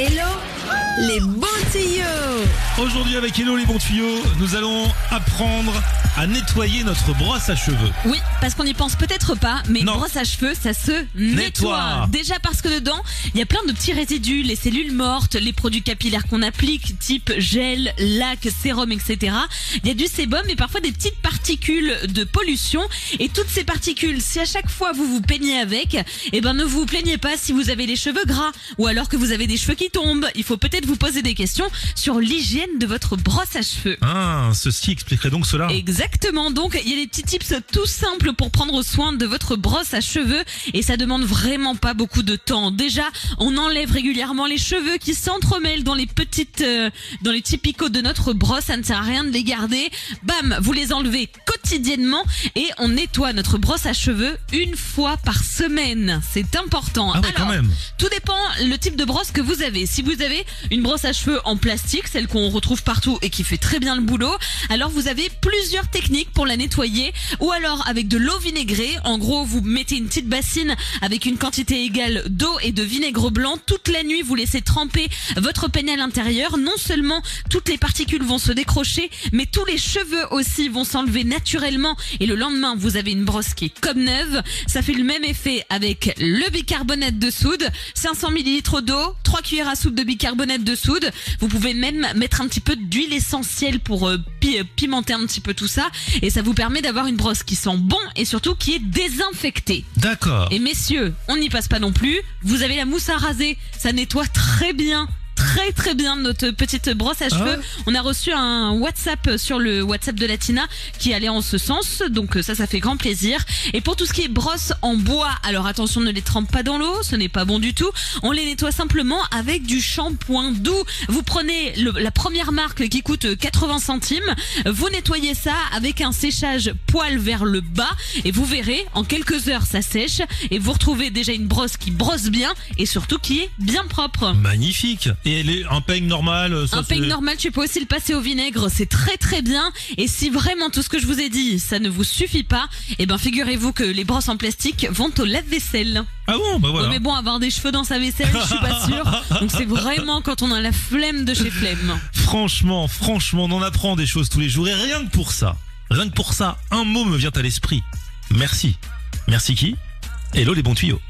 Hello les bons tuyaux Aujourd'hui avec Hello les bons tuyaux, nous allons apprendre à nettoyer notre brosse à cheveux. Oui, parce qu'on n'y pense peut-être pas, mais Non. brosse à cheveux, ça se nettoie. Nettoie. Déjà parce que dedans, il y a plein de petits résidus, les cellules mortes, les produits capillaires qu'on applique, type gel, lac, sérum, etc. Il y a du sébum et parfois des petites particules de pollution. Et toutes ces particules, si à chaque fois vous vous peignez avec, eh ben ne vous plaignez pas si vous avez les cheveux gras ou alors que vous avez des cheveux qui tombent. Il faut peut-être vous poser des questions sur l'hygiène de votre brosse à cheveux. Ah, ceci expliquerait donc cela. Exactement. Donc, il y a des petits tips tout simples pour prendre soin de votre brosse à cheveux et ça demande vraiment pas beaucoup de temps. Déjà, on enlève régulièrement les cheveux qui s'entremêlent dans les petites, euh, dans les petits picots de notre brosse. Ça ne sert à rien de les garder. Bam, vous les enlevez quotidiennement et on nettoie notre brosse à cheveux une fois par semaine. C'est important. Ah ouais, quand même. Tout dépend le type de brosse que vous avez. Si vous avez une brosse à cheveux en plastique, celle qu'on retrouve partout et qui fait très bien le boulot, alors vous avez plusieurs techniques pour la nettoyer. Ou alors avec de l'eau vinaigrée. En gros, vous mettez une petite bassine avec une quantité égale d'eau et de vinaigre blanc. Toute la nuit, vous laissez tremper votre peigne à l'intérieur. Non seulement toutes les particules vont se décrocher, mais tous les cheveux aussi vont s'enlever naturellement. Et le lendemain, vous avez une brosse qui est comme neuve. Ça fait le même effet avec le bicarbonate de soude, 500 ml d'eau, 3 cuillères à soupe de bicarbonate de soude. Vous pouvez même mettre un petit peu d'huile essentielle pour euh, pi- euh, pimenter un petit peu tout ça. Et ça vous permet d'avoir une brosse qui sent bon et surtout qui est désinfectée. D'accord. Et messieurs, on n'y passe pas non plus. Vous avez la mousse à raser, ça nettoie très bien. Très très bien notre petite brosse à cheveux. ouais On a reçu un WhatsApp sur le WhatsApp de Latina qui allait en ce sens, donc ça ça fait grand plaisir. Et pour tout ce qui est brosse en bois, alors attention ne les trempe pas dans l'eau, ce n'est pas bon du tout. On les nettoie simplement avec du shampoing doux. Vous prenez le- la première marque qui coûte 80 centimes, vous nettoyez ça avec un séchage poil vers le bas et vous verrez en quelques heures ça sèche et vous retrouvez déjà une brosse qui brosse bien et surtout qui est bien propre. Magnifique. Et les, un peigne normal, ça Un peigne normal, tu peux aussi le passer au vinaigre, c'est très très bien. Et si vraiment tout ce que je vous ai dit, ça ne vous suffit pas, eh ben figurez-vous que les brosses en plastique vont au lave-vaisselle. Ah bon, bah voilà. Ouais, mais bon, avoir des cheveux dans sa vaisselle, je suis pas sûre. Donc c'est vraiment quand on a la flemme de chez flemme. Franchement, franchement, on en apprend des choses tous les jours. Et rien que pour ça, rien que pour ça, un mot me vient à l'esprit. Merci. Merci qui? Hello les bons tuyaux.